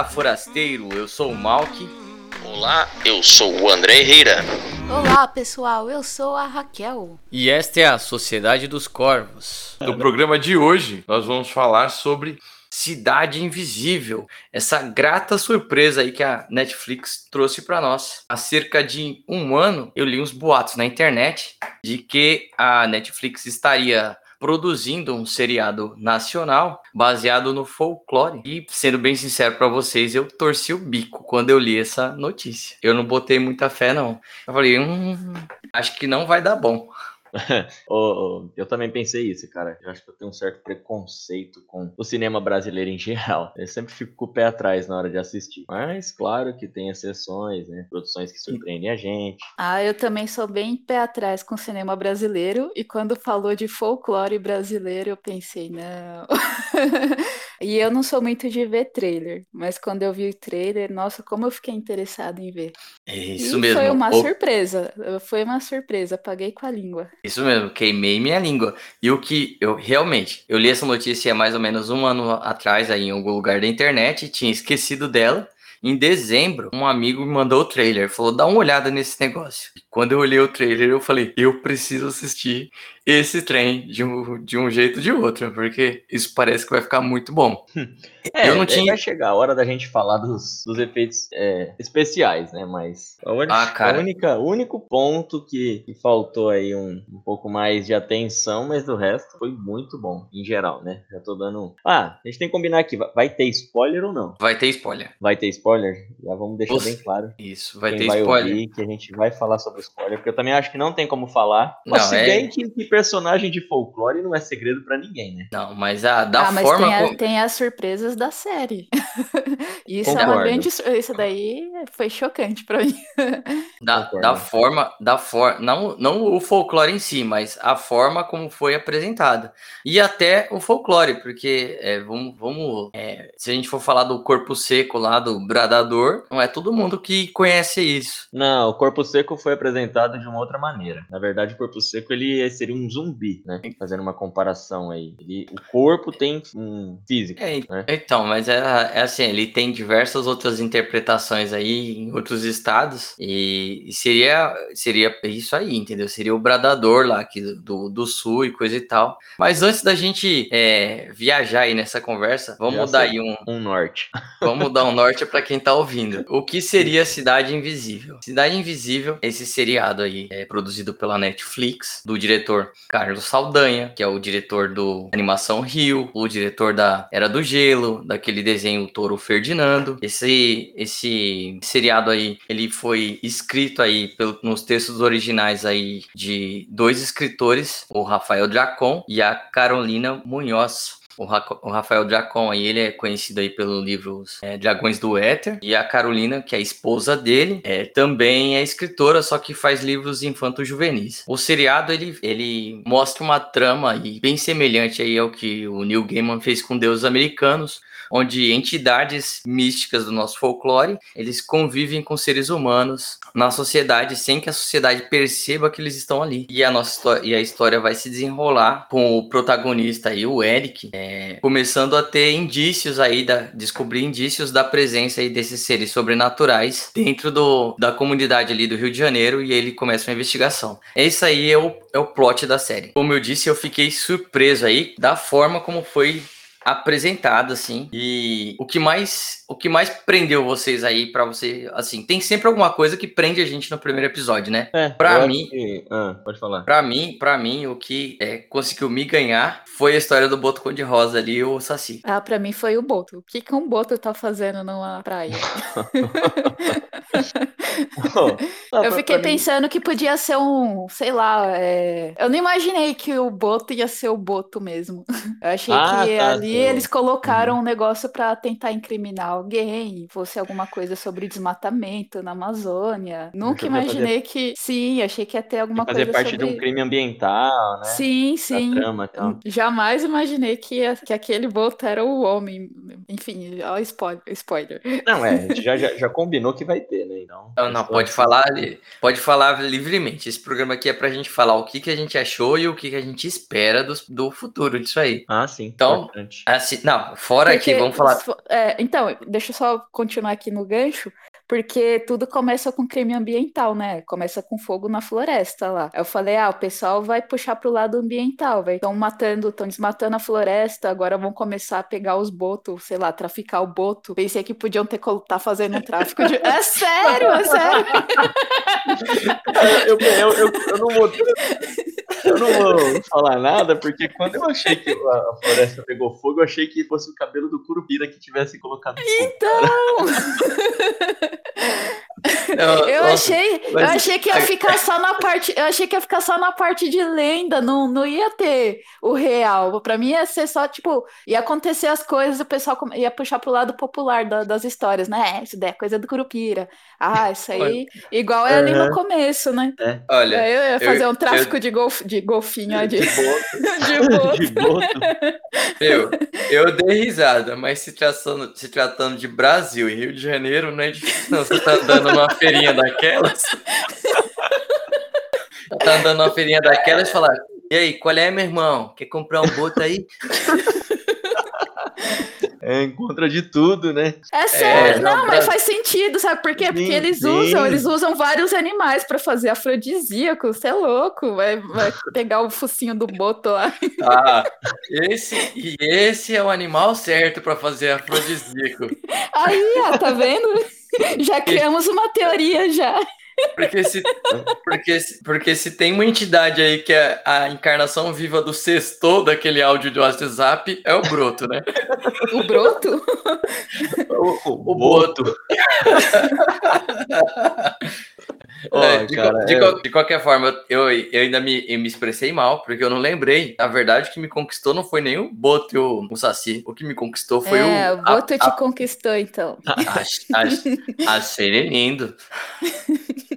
Olá, forasteiro. Eu sou o Malk. Olá, eu sou o André Herrera. Olá, pessoal. Eu sou a Raquel. E esta é a Sociedade dos Corvos. No programa de hoje, nós vamos falar sobre Cidade Invisível, essa grata surpresa aí que a Netflix trouxe para nós. Há cerca de um ano, eu li uns boatos na internet de que a Netflix estaria produzindo um seriado nacional baseado no folclore. E, sendo bem sincero para vocês, eu torci o bico quando eu li essa notícia. Eu não botei muita fé, não. Eu falei, hum, acho que não vai dar bom. eu também pensei isso, cara. Eu acho que eu tenho um certo preconceito com o cinema brasileiro em geral. Eu sempre fico com o pé atrás na hora de assistir. Mas, claro que tem exceções, né? Produções que surpreendem a gente. Ah, eu também sou bem pé atrás com o cinema brasileiro. E quando falou de folclore brasileiro, eu pensei, não. e eu não sou muito de ver trailer. Mas quando eu vi o trailer, nossa, como eu fiquei interessado em ver. É isso e mesmo. Foi uma O- surpresa. Foi uma surpresa. Paguei com a língua. Isso mesmo, queimei minha língua. E o que eu realmente, eu li essa notícia há mais ou menos um ano atrás aí em algum lugar da internet, tinha esquecido dela. Em dezembro, um amigo me mandou o trailer, falou: dá uma olhada nesse negócio. E quando eu olhei o trailer, eu falei: eu preciso assistir esse trem de um, de um jeito ou de outro, porque isso parece que vai ficar muito bom. É, Eu não é, tinha- vai chegar a hora da gente falar dos, dos efeitos é, especiais, né? Mas a única, Ah, cara. a única- o único ponto que, que faltou aí um, um pouco mais de atenção, mas do resto foi muito bom, em geral, né? Já tô dando. Ah, a gente tem que combinar aqui, vai, vai ter spoiler ou não? Vai ter spoiler. Vai ter spoiler? Já vamos deixar bem claro. Isso, vai quem ter vai spoiler. ouvir, que a gente vai falar sobre spoiler, porque eu também acho que não tem como falar. Não, Mas se é- bem que, que personagem de folclore não é segredo pra ninguém, né? Não, mas a, da ah, mas forma tem, a- como. tem as surpresas da série. Isso é uma Concordo. grande. Isso daí foi chocante pra mim. Da, Concordo. da forma, da forma, não, não o folclore em si, mas a forma como foi apresentada. E até o folclore, porque é, vamos, vamos é, se a gente for falar do corpo seco lá, do bradador, não é todo mundo que conhece isso. Não, o corpo seco foi apresentado de uma outra maneira. Na verdade, o corpo seco ele seria um zumbi, né? Fazendo uma comparação aí. Ele- o corpo tem um físico. É, né? Então, mas é, é assim, ele tem diversas outras interpretações aí em outros estados e, e seria seria isso aí, entendeu? Seria o bradador lá aqui do, do sul e coisa e tal. Mas antes da gente é, viajar aí nessa conversa, vamos Já dar sei. aí um, Um norte. Vamos dar um norte para quem tá ouvindo. O que seria Cidade Invisível? Cidade Invisível, esse seriado aí, é produzido pela Netflix, do diretor Carlos Saldanha, que é o diretor do Animação Rio, o diretor da Era do Gelo, daquele desenho Toro Ferdinando. Esse esse seriado aí, ele foi escrito aí pelo- nos textos originais aí de dois escritores, o Rafael Dracon e a Carolina Munhoz. O, Ra- o Rafael Dracon aí, ele é conhecido aí pelo livro é, Dragões do Éter. E a Carolina, que é a esposa dele, é, também é escritora, só que faz livros infanto-juvenis. O seriado, ele, ele mostra uma trama aí bem semelhante aí ao que o Neil Gaiman fez com Deuses Americanos, onde entidades místicas do nosso folclore, eles convivem com seres humanos na sociedade sem que a sociedade perceba que eles estão ali. E a nossa e a história vai se desenrolar com o protagonista aí, o Eric, é, começando a ter indícios aí da descobrir indícios da presença aí desses seres sobrenaturais dentro do, da comunidade ali do Rio de Janeiro e ele começa uma investigação. Esse aí é o, é o plot da série. Como eu disse, eu fiquei surpreso aí da forma como foi apresentado assim. E o que mais o que mais prendeu vocês aí pra você, assim, tem sempre alguma coisa que prende a gente no primeiro episódio, né? É, acho mim- que- Ah, pode falar. Pra mim, para mim, o que é, conseguiu me ganhar foi a história do Boto Cor-de-Rosa ali e o Saci. Ah, pra mim foi o Boto. O que, que um Boto tá fazendo numa praia? Eu fiquei pensando que podia ser um, sei lá, é, eu não imaginei que o Boto ia ser o Boto mesmo. Eu achei Ah, que tá, ali sim. eles colocaram um negócio pra tentar incriminar alguém, fosse alguma coisa sobre desmatamento na Amazônia. Nunca Achou que ia imaginei que, sim, achei que ia ter alguma fazer coisa parte sobre de um crime ambiental, né? Sim, Da sim. trama e tal. Jamais imaginei que, ia- que aquele Boto era o homem. Enfim, ó, spoiler. spoiler. Não, é, a gente já, já, já combinou que vai ter, né? Então, Não, não, essa pode falar, pode falar livremente. Esse programa aqui é pra gente falar o que, que a gente achou e o que, que a gente espera do, do futuro disso aí. Ah, sim. Então. Assim, não, fora Porque- aqui, vamos falar. é, então, deixa eu só continuar aqui no gancho, porque tudo começa com crime ambiental, né? Começa com fogo na floresta lá. Eu falei, ah, o pessoal vai puxar pro lado ambiental, vai. Estão matando, estão desmatando a floresta, agora vão começar a pegar os botos, sei lá, traficar o boto. Pensei que podiam ter tá fazendo um tráfico de. É sério, é sério. eu, eu, eu, eu não vou. Eu não vou falar nada, porque quando eu achei que a floresta pegou fogo, eu achei que fosse o cabelo do Curupira que tivesse colocado. Então. Não, Eu nossa, achei, eu mas- achei que ia ficar só na parte, eu achei que ia ficar só na parte de lenda, não, não ia ter o real. Pra mim ia ser só tipo, ia acontecer as coisas, o pessoal ia puxar pro lado popular da- das histórias, né? É, Isso daí é coisa do Curupira. Ah, isso aí, igual é ali no Aham. começo, né? Olha, eu ia fazer eu- um tráfico de, golf, de golfinho de, De boto. de boto. De boto. eu, eu dei risada, mas se tratando, se tratando de Brasil e Rio de Janeiro, não é difícil, não. Você tá andando numa feirinha daquelas. tá andando numa feirinha daquelas e falar. E aí, qual é, meu irmão? Quer comprar um boto aí? É, encontra de tudo, né? É sério, não, não, pra- mas faz sentido, sabe por quê? Porque Sim, eles sim. usam, eles usam vários animais pra fazer afrodisíaco, você é louco, vai, vai pegar o focinho do boto lá. Ah, esse, e esse é o animal certo para fazer afrodisíaco. Aí, ó, tá vendo? Já criamos uma teoria já. Porque se, porque, se- porque se tem uma entidade aí que é a encarnação viva do sexto daquele áudio do WhatsApp, é o broto, né? O broto? O, O boto. Ó, É, de, cara, de é- qual- de qualquer forma, eu, eu ainda me, eu me expressei mal, porque eu não lembrei. Na verdade, o que me conquistou não foi nem o Boto e o, o Saci. O que me conquistou foi é, o. o boto te conquistou, então. Ach- ach- Achei ele lindo.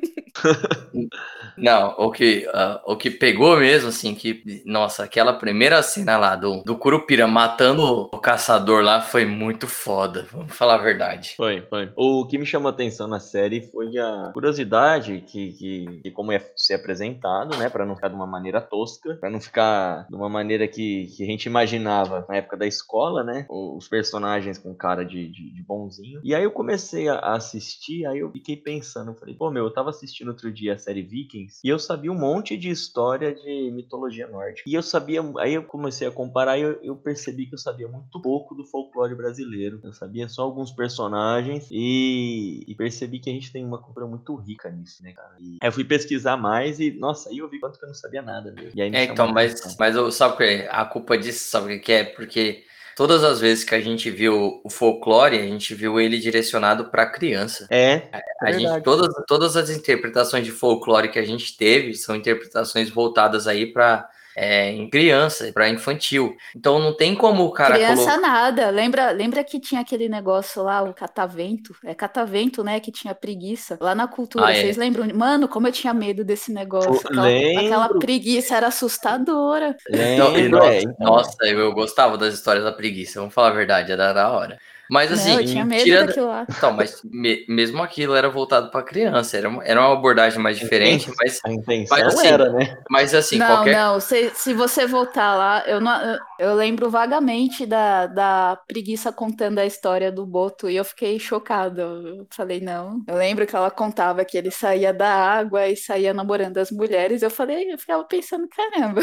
Não, o que, ah, o que pegou mesmo, assim, que, nossa, aquela primeira cena lá do, do Curupira matando o caçador lá foi muito foda, vamos falar a verdade. Foi, foi. O que me chamou a atenção na série foi a curiosidade que, que, que como é ser apresentado, né, Pra não ficar de uma maneira tosca, pra não ficar de uma maneira que, que a gente imaginava na época da escola, né, os personagens com cara de, de, de bonzinho. E aí eu comecei a assistir, aí eu fiquei pensando, falei, pô, meu, eu tava assistindo outro dia a série Vikings e eu sabia um monte de história de mitologia nórdica. E eu sabia, aí eu comecei a comparar e eu, eu percebi que eu sabia muito pouco do folclore brasileiro. Eu sabia só alguns personagens e, e percebi que a gente tem uma cultura muito rica nisso, né, cara? E aí eu fui pesquisar mais e, nossa, aí eu vi quanto que eu não sabia nada. E me É, então, mas, mas eu- sabe o que é? A culpa disso, sabe o que é? Porque todas as vezes que a gente viu o folclore, a gente viu ele direcionado para criança. É, A é gente, verdade. todas, todas as interpretações de folclore que a gente teve são interpretações voltadas aí para em criança, para infantil. Então não tem como o cara Criança colocar. nada. Lembra, lembra que tinha aquele negócio lá, o catavento? É catavento, né? Que tinha preguiça. Lá na cultura, Ah, é. vocês lembram? Mano, como eu tinha medo desse negócio. Aquela, aquela preguiça era assustadora. Lembro, nossa, é, então. nossa, eu, eu gostava das histórias da preguiça, vamos falar a verdade, era da hora. Mas assim, Não, eu tinha medo tira- daquilo lá. Então, mas me- mesmo aquilo era voltado para criança, era, uma- era uma abordagem mais diferente, mas, A intenção Mas assim, era, né? mas assim, não, qualquer. não, se, se você voltar lá, eu, não, eu, lembro vagamente da, da preguiça contando a história do Boto e eu fiquei chocada. Eu falei, não. Eu lembro que ela contava que ele saía da água e saía namorando as mulheres. Eu falei, eu ficava pensando, caramba.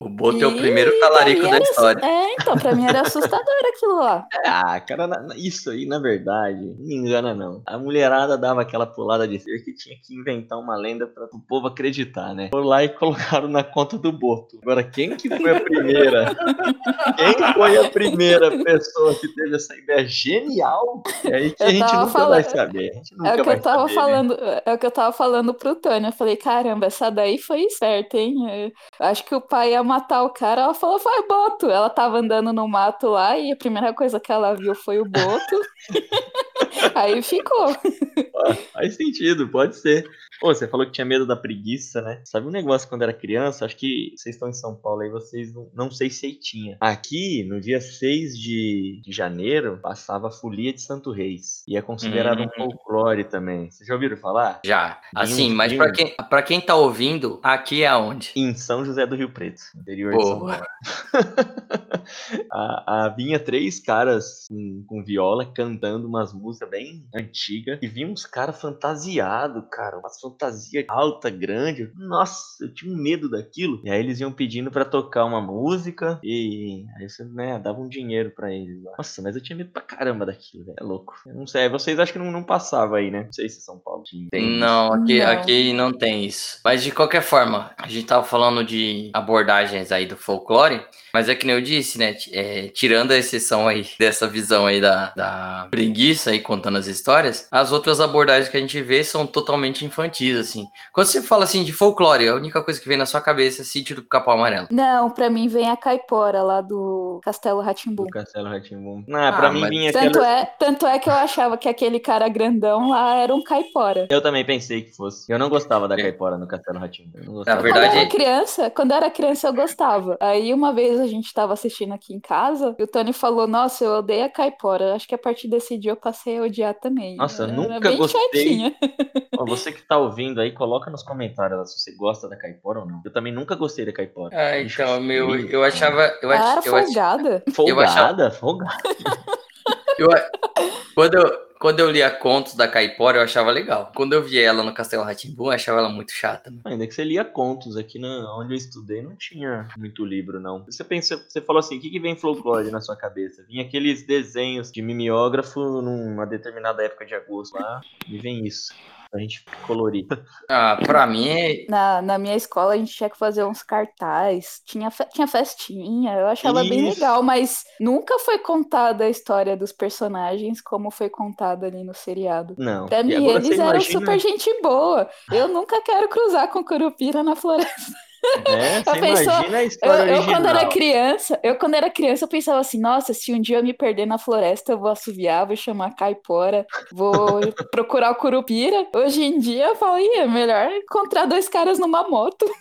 O Boto é o E primeiro talarico da história. É, então, pra mim era assustador aquilo lá. Ah, cara, isso aí, na verdade, não me engana não. A mulherada dava aquela pulada de ser que tinha que inventar uma lenda para o povo acreditar, né? Foram lá e colocaram na conta do Boto. Agora, quem que foi a primeira? quem foi a primeira pessoa que teve essa ideia genial? É aí que Eu a gente nunca falando- vai saber. É o que vai eu tava saber, né? falando, é o que eu tava falando pro Tânia. Eu falei, caramba, essa daí foi esperta, hein? Eu acho que o pai ia matar o cara. Ela falou, foi Boto. Ela tava andando no mato lá e a primeira coisa que ela viu foi o Boto. Aí ficou. Faz sentido, pode ser. Pô, você falou que tinha medo da preguiça, né? Sabe um negócio quando era criança? Acho que vocês estão em São Paulo aí, vocês não, não sei se aí tinha. Aqui, no dia 6 de, de janeiro, passava a folia de Santo Reis. E é considerado um folclore também. Vocês já ouviram falar? Já. Assim, Vinho, mas pra quem, pra quem tá ouvindo, aqui é aonde? Em São José do Rio Preto, interior de São. Paulo. a, a- vinha três caras com, com viola cantando umas músicas bem antigas e vinha uns caras fantasiados, cara, umas fantasias alta, grande. Nossa, eu tinha um medo daquilo. E aí eles iam pedindo pra tocar uma música e aí você, né, dava um dinheiro pra eles. lá. Nossa, mas eu tinha medo pra caramba daquilo, velho. É louco. Eu não sei, vocês acham que não, não passava aí, né? Não sei se São Paulo tinha. tem. Não, aqui Não. aqui não tem isso. Mas de qualquer forma, a gente tava falando de abordagens aí do folclore, mas é que nem eu disse, né? é, tirando a exceção aí dessa visão aí da, da preguiça aí contando as histórias, as outras abordagens que a gente vê são totalmente infantis, assim. Quando você fala assim de folclore, a única coisa que vem na sua cabeça é sítio do Capão Amarelo. Não, pra mim vem a caipora lá do Castelo Ratimbum. Do Castelo Ratimbum. Ah, pra Ah, mim mas- vinha Tanto aquela. é, tanto é que eu achava que aquele cara grandão lá era um caipora. Eu também pensei que fosse. Eu não gostava da É. caipora no Castelo Ratinho. Na Quando verdade- eu era criança, quando eu era criança eu gostava. Aí uma vez a gente tava assistindo aqui em casa e o Tony falou: Nossa, eu odeio a caipora. Acho que a partir desse dia eu passei a odiar também. Nossa, eu Era nunca bem gostei. chatinha. Ó, você que tá ouvindo aí, coloca nos comentários lá se você gosta da caipora ou não. Eu também nunca gostei da caipora. Ah, então, meu, eu achava. Eu, ach- era eu ach- folgada. Folgada, folgada. Eu- quando, eu, quando eu lia contos da Caipora, eu achava legal. Quando eu via ela no Castelo Ratimbu, eu achava ela muito chata. mano. Ainda que você lia contos aqui na, onde eu estudei, não tinha muito livro, não. Você pensa, você falou assim, o que, que vem folclore na sua cabeça? Vinha aqueles desenhos de mimeógrafo numa determinada época de agosto lá, e vem isso. Pra gente colorir. Ah, pra mim, Na, na minha escola a gente tinha que fazer uns cartaz, tinha, fe- tinha festinha, eu achava bem Isso. legal, mas nunca foi contada a história dos personagens como foi contada ali no seriado. Não. Pra E mim, eles eram imagina- super gente boa. Eu nunca quero cruzar com Curupira na floresta. É, você pensou- imagina a Eu, história eu, original. quando era criança, eu quando era criança, eu pensava assim, nossa, se um dia eu me perder na floresta, eu vou assoviar, vou chamar a caipora, vou procurar o Curupira. Hoje em dia eu falo, é melhor encontrar dois caras numa moto.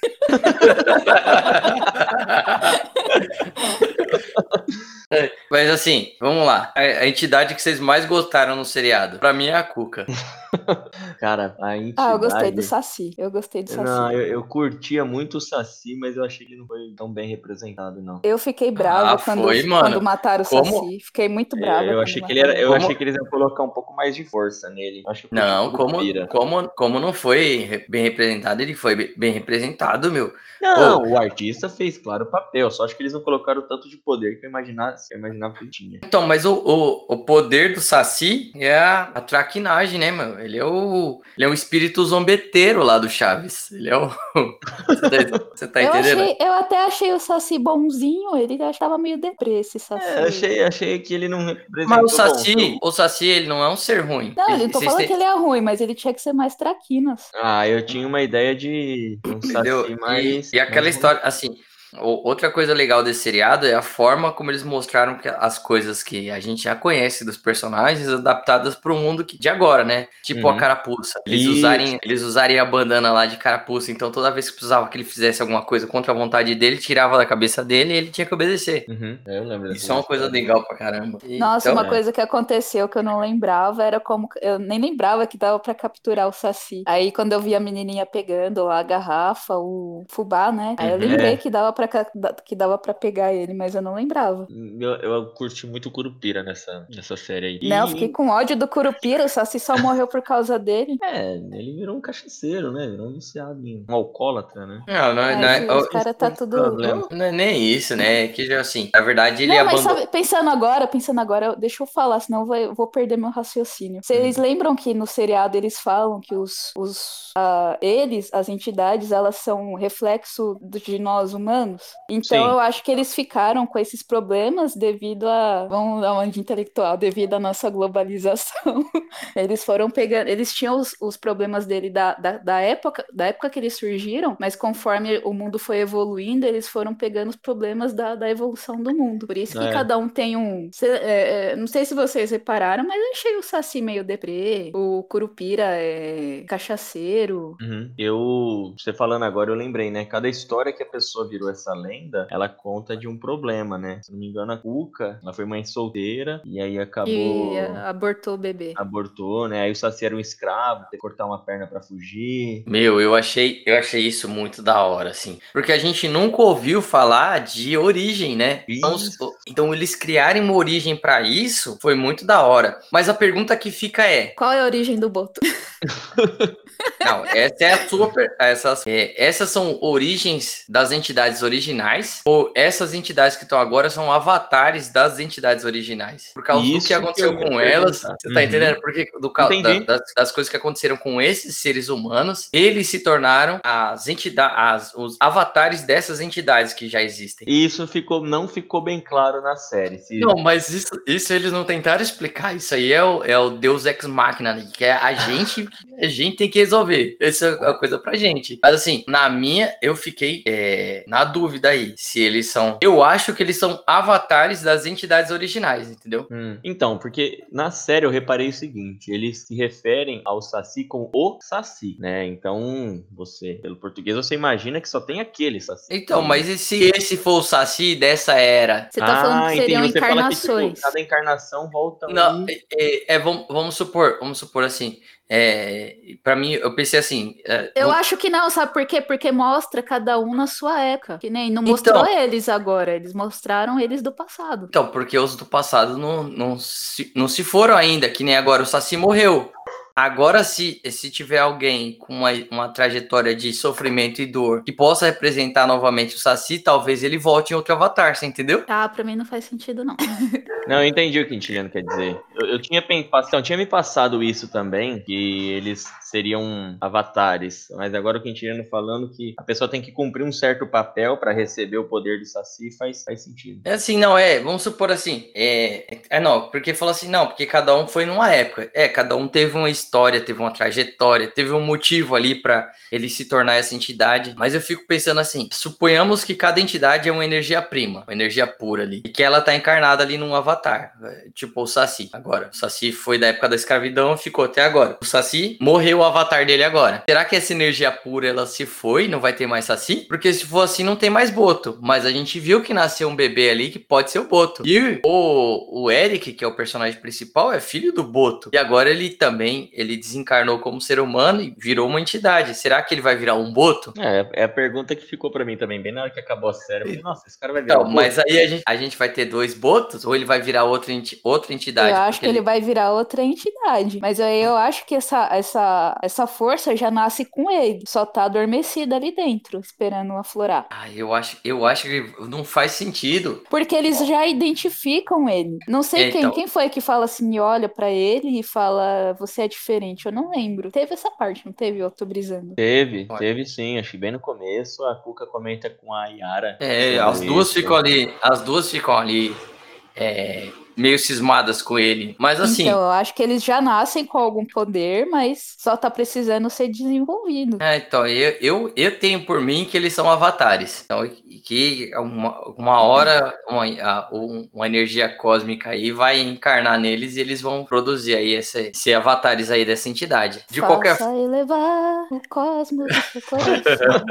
Mas assim, vamos lá. A, a entidade que vocês mais gostaram no seriado, pra mim é a Cuca. Cara, a entidade... Ah, eu gostei do Saci. Eu gostei do Saci. Não, eu, eu curtia muito o Saci, mas eu achei que ele não foi tão bem representado, não. Eu fiquei brava Ah, quando, foi, quando mataram o Como? Saci. Fiquei muito brava. eu quando achei que ele era, eu Como- achei que eles iam colocar um pouco mais de força nele. Acho que Não, como, como, como não foi bem representado, ele foi be- bem representado, meu. Não, o artista fez, claro, o papel. Só acho que eles não colocaram o tanto de poder que eu imaginava, que eu imaginava que ele tinha. Então, mas o, o, o poder do Saci é a, a traquinagem, né, meu? Ele é o. Ele é o espírito zombeteiro lá do Chaves. Ele é o. Você tá, você tá eu, entendendo? achei, eu até achei o Saci bonzinho, ele achava meio deprê esse Saci. É, achei, achei que ele não Mas o bom. Saci, o Saci, ele não é um ser ruim. Não, eu não tô falando têm- que ele é ruim, mas ele tinha que ser mais traquinas. Ah, eu tinha uma ideia de um Entendeu? Saci mais... E, e aquela mais história, assim, outra coisa legal desse seriado é a forma como eles mostraram que as coisas que a gente já conhece dos personagens adaptadas para o mundo que- de agora, né? Tipo Uhum. a carapuça. Eles Isso. usarem, eles usarem a bandana lá de carapuça, então toda vez que precisava que ele fizesse alguma coisa contra a vontade dele, tirava da cabeça dele e ele tinha que obedecer. Uhum, eu lembro Isso é uma coisa história. legal pra caramba. E- Nossa, então, uma coisa que aconteceu que eu não lembrava era como. Eu nem lembrava que dava pra capturar o Saci. Aí quando eu vi a menininha pegando lá a garrafa, o fubá, né? Aí eu Uhum. lembrei É. que dava pra, da- que dava pra pegar ele, mas eu não lembrava. Eu, eu curti muito o Curupira nessa, nessa série aí. Não, eu E- fiquei com ódio do Curupira, o Saci só morreu por causa dele. É, ele virou um cachaceiro, né? Virou um viciado em um alcoólatra, né? Não, não, é- não é- os caras tá tudo. problema. não é nem isso, né? É que já assim, na verdade ele Não, mas abandonou. sabe, pensando agora, pensando agora, eu- deixa eu falar, senão eu vou, eu vou perder meu raciocínio. Vocês Hum. lembram que no seriado eles falam que os, os ah, eles, as entidades, elas são reflexo do- de nós humanos? Humanos. Então Sim. eu acho que eles ficaram com esses problemas devido a. Vamos dar uma de intelectual, devido à nossa globalização. Eles foram pegando. Eles tinham os, os problemas dele da, da, da época, da época que eles surgiram, mas conforme o mundo foi evoluindo, eles foram pegando os problemas da, da evolução do mundo. Por isso que É. cada um tem um. cê- é, é, não sei se vocês repararam, mas eu achei o Saci meio deprê. O Curupira é cachaceiro. Uhum. Eu, você falando agora, eu lembrei, né? Cada história que a pessoa virou essa lenda, ela conta de um problema, né? Se não me engano, a Cuca, ela foi mãe solteira e aí acabou. E abortou o bebê. Abortou, né? Aí o Saci era um escravo, teve que cortar uma perna pra fugir. Meu, eu achei, eu achei isso muito da hora, assim. Porque a gente nunca ouviu falar de origem, né? Então, Isso. então eles criarem uma origem pra isso foi muito da hora. Mas a pergunta que fica é: Qual é a origem do Boto? Não, essa é a sua. Essas, é, essas são origens das entidades originais, ou essas entidades que estão agora são avatares das entidades originais? Por causa do Isso que aconteceu que com elas. perguntar. Você tá Uhum. entendendo? Porque do, da- das, das coisas que aconteceram com esses seres humanos, eles se tornaram as entidades, os avatares dessas entidades que já existem. E isso ficou, não ficou bem claro na série. Se... Não, mas isso, isso eles não tentaram explicar. Isso aí é o, é o Deus Ex Machina, né? que é a gente, a gente tem que resolver. Essa é a coisa pra gente. Mas assim, na minha, eu fiquei é, na dúvida aí se eles são. Eu acho que eles são avatares das entidades originais, entendeu? Hum. Então, porque na série eu reparei o seguinte, eles se referem ao Saci como o Saci, né? Então, você, pelo português, você imagina que só tem aquele Saci. Então, mas e se esse for o Saci dessa era? Você tá falando que entendi. seriam Você fala que, tipo, encarnações. cada encarnação volta Não, um... é, é, é, vamos, vamos supor, vamos supor assim. É, para mim, eu pensei assim. é, Eu vamos- acho que não, sabe por quê? Porque mostra cada um na sua época. Que nem não mostrou Então. eles agora, eles mostraram eles do passado. Então, porque os do passado não, não, se, não se foram ainda, que nem agora o Saci morreu. Agora, se, se tiver alguém com uma, uma trajetória de sofrimento e dor que possa representar novamente o Saci, talvez ele volte em outro avatar, você entendeu? Ah, pra mim não faz sentido, não. Não, eu entendi o que o Quintiliano quer dizer. Eu, eu tinha pensado, tinha me passado isso também, que eles seriam avatares. Mas agora o Quintiliano falando que a pessoa tem que cumprir um certo papel pra receber o poder do Saci faz, faz sentido. É assim, não, é, vamos supor assim, é, é não, porque falou assim, não, porque cada um foi numa época, é, cada um teve uma história, teve uma trajetória, teve um motivo ali pra ele se tornar essa entidade, mas eu fico pensando assim, suponhamos que cada entidade é uma energia prima, uma energia pura ali, e que ela tá encarnada ali num avatar, é, tipo o Saci, agora, o Saci foi da época da escravidão, ficou até agora, o Saci morreu o avatar dele agora, será que essa energia pura, ela se foi, não vai ter mais Saci? Porque se for assim, não tem mais Boto, mas a gente viu que nasceu um bebê ali que pode ser o Boto, e o, o Eric, que é o personagem principal, é filho do Boto, e agora ele também, ele desencarnou como ser humano e virou uma entidade, será que ele vai virar um Boto? É, é a pergunta que ficou pra mim também, bem na hora que acabou a série. Eu falei, nossa, esse cara vai virar Então, um mas aí a gente, a gente vai ter dois Botos, ou ele vai virar outra, outra entidade? eu acho que ele vai virar outra entidade. Mas aí eu acho que essa, essa, essa força já nasce com ele. Só tá adormecida ali dentro, esperando aflorar. Ah, eu acho, eu acho que não faz sentido. Porque eles já identificam ele. Não sei É, quem, então. quem foi que fala assim, olha pra ele e fala, você é diferente. Eu não lembro. Teve essa parte, não teve? Eu tô brisando. Teve, Olha. teve sim, acho que bem no começo a Cuca comenta com a Yara. É, as duas isso. ficam ali, as duas ficam ali é, meio cismadas com ele. Mas assim, Então, eu acho que eles já nascem com algum poder, mas só tá precisando ser desenvolvido. é, então eu, eu, eu tenho por mim que eles são avatares. Então, e que uma, uma hora uma, a- um- uma energia cósmica aí vai encarnar neles e eles vão produzir aí esse, esse avatares aí dessa entidade. De Faça qualquer elevar o cosmos do seu coração.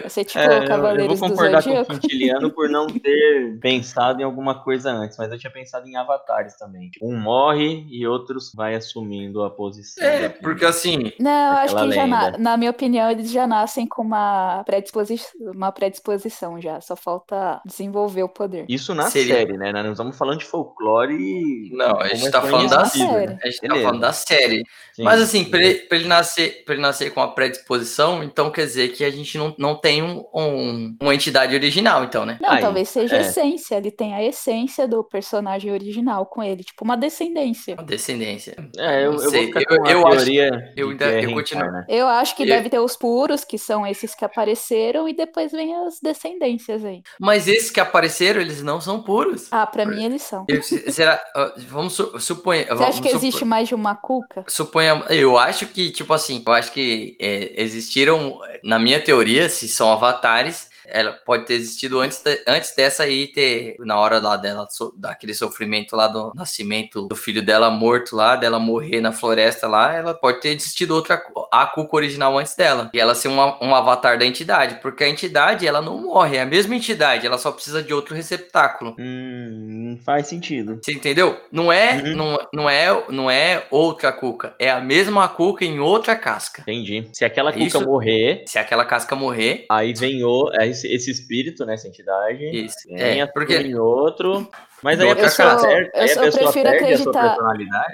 Ser tipo É, eu- eu, vou Cavaleiros do concordar com o. Quintiliano por não ter pensado em alguma coisa antes, mas eu tinha pensado em avatares também. Tipo, Um morre e outros vai assumindo a posição. É, porque assim, Não, eu acho que já na, na minha opinião, eles já nascem com uma, predisposi uma predisposição já. Só falta desenvolver o poder. Isso na Seria- série, né? Nós não estamos falando de folclore. e Não, a gente é tá falando da conhecido, série. né? a gente tá falando da série. Sim. Mas assim, pra ele, pra ele nascer, pra ele nascer com a predisposição, então quer dizer que a gente não, não tem um, um- uma entidade original, então, né? Não, Aí, talvez seja a é. essência. Ele tem a essência. Essência do personagem original com ele, tipo uma descendência. Uma descendência. É, eu, eu eu- eu acho- eu ainda- que é eu continuo-. Eu acho que Eu- deve ter os puros, que são esses que apareceram, e depois vem as descendências aí. Mas esses que apareceram, eles não são puros. Ah, pra mim eles são. Eu- será? Vamos su- supor. Você acha que existe mais de uma cuca? Suponha, eu acho que, tipo assim, eu acho que é, existiram, na minha teoria, se são avatares, ela pode ter existido antes, de- antes dessa aí ter, na hora lá dela, so- daquele sofrimento lá do nascimento do filho dela morto lá, dela morrer na floresta lá, ela pode ter existido outra, a Cuca original antes dela. E ela ser uma, um avatar da entidade, porque a entidade, ela não morre, é a mesma entidade, ela só precisa de outro receptáculo. Hum, faz sentido. Você entendeu? Não é, Uhum. não, não é, não é outra cuca, é a mesma cuca em outra casca. Entendi. Se aquela cuca Isso- morrer, Se aquela casca morrer, aí vem o, esse, esse espírito, né? Essa entidade. isso. Vem É, porque em outro. Mas aí a outra pessoa casa. perde, Eu prefiro acreditar-.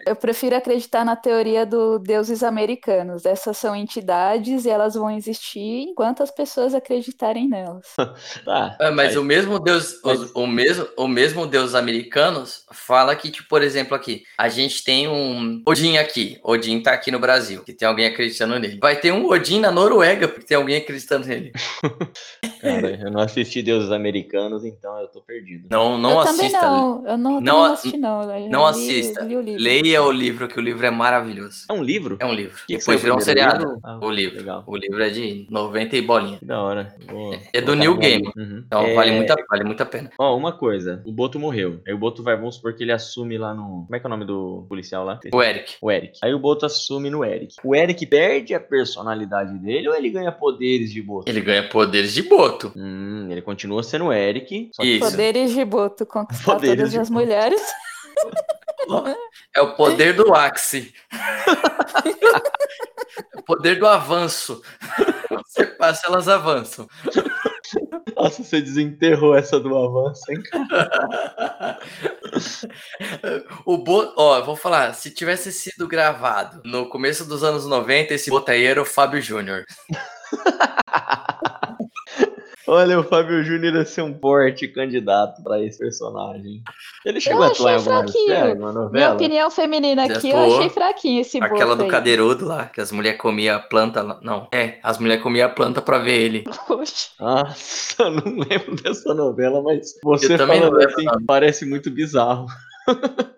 Eu prefiro acreditar na teoria do deuses americanos. Essas são entidades e elas vão existir enquanto as pessoas acreditarem nelas. Tá. É, mas aí- o mesmo Deus, Mas- os- o, mesmo, o mesmo Deus americanos fala que, tipo, por exemplo, aqui, a gente tem um Odin aqui. Odin tá aqui no Brasil, que tem alguém acreditando nele. Vai ter um Odin na Noruega, porque tem alguém acreditando nele. Cara, eu não assisti Deuses Americanos, então eu tô perdido. Não, não eu assista. também não. Eu não, Não assisti, não. Eu Não li- assista. li o. Leia o livro, que o livro é maravilhoso. É um livro? É um livro. Que que Depois virou um seriado. livro? Ah, o livro. legal. O livro é de 90 e bolinha. Que da hora. Vou- É vou do New na Game. Uhum. Então É, vale, muito, a- vale muito a pena. Ó, uma coisa. O Boto morreu. Aí o Boto vai, vamos supor que ele assume lá no... Como é que é o nome do policial lá? O Eric. O Eric. Aí o Boto assume no Eric. O Eric perde a personalidade dele ou ele ganha poderes de Boto? Ele ganha poderes de boto. Hum, ele continua sendo o Eric. Só que Isso. Poderes de Boto, conquistar Poderes todas de as Boto. mulheres. É o poder do Axie. o poder do avanço. Você passa, elas avançam. Nossa, você desenterrou essa do avanço, hein? O Boto, ó, eu vou falar, se tivesse sido gravado no começo dos anos 90, esse Boto aí era o Fábio Júnior. Olha, o Fábio Júnior ia ser um forte candidato pra esse personagem. Ele chegou Eu a atuar em alguma, alguma Minha novela? opinião feminina aqui, eu achei fraquinho esse Aquela do aí. cadeirudo lá, que as mulheres comiam a planta. Não, é, as mulheres comiam a planta pra ver ele. Poxa. Nossa, eu não lembro dessa novela, mas você Eu também não falando assim parece muito bizarro.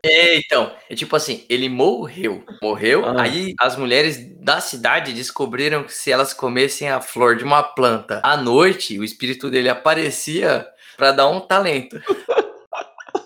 É, então, é tipo assim, ele morreu. Morreu, Ah. aí as mulheres da cidade descobriram que se elas comessem a flor de uma planta à noite, o espírito dele aparecia pra dar um talento.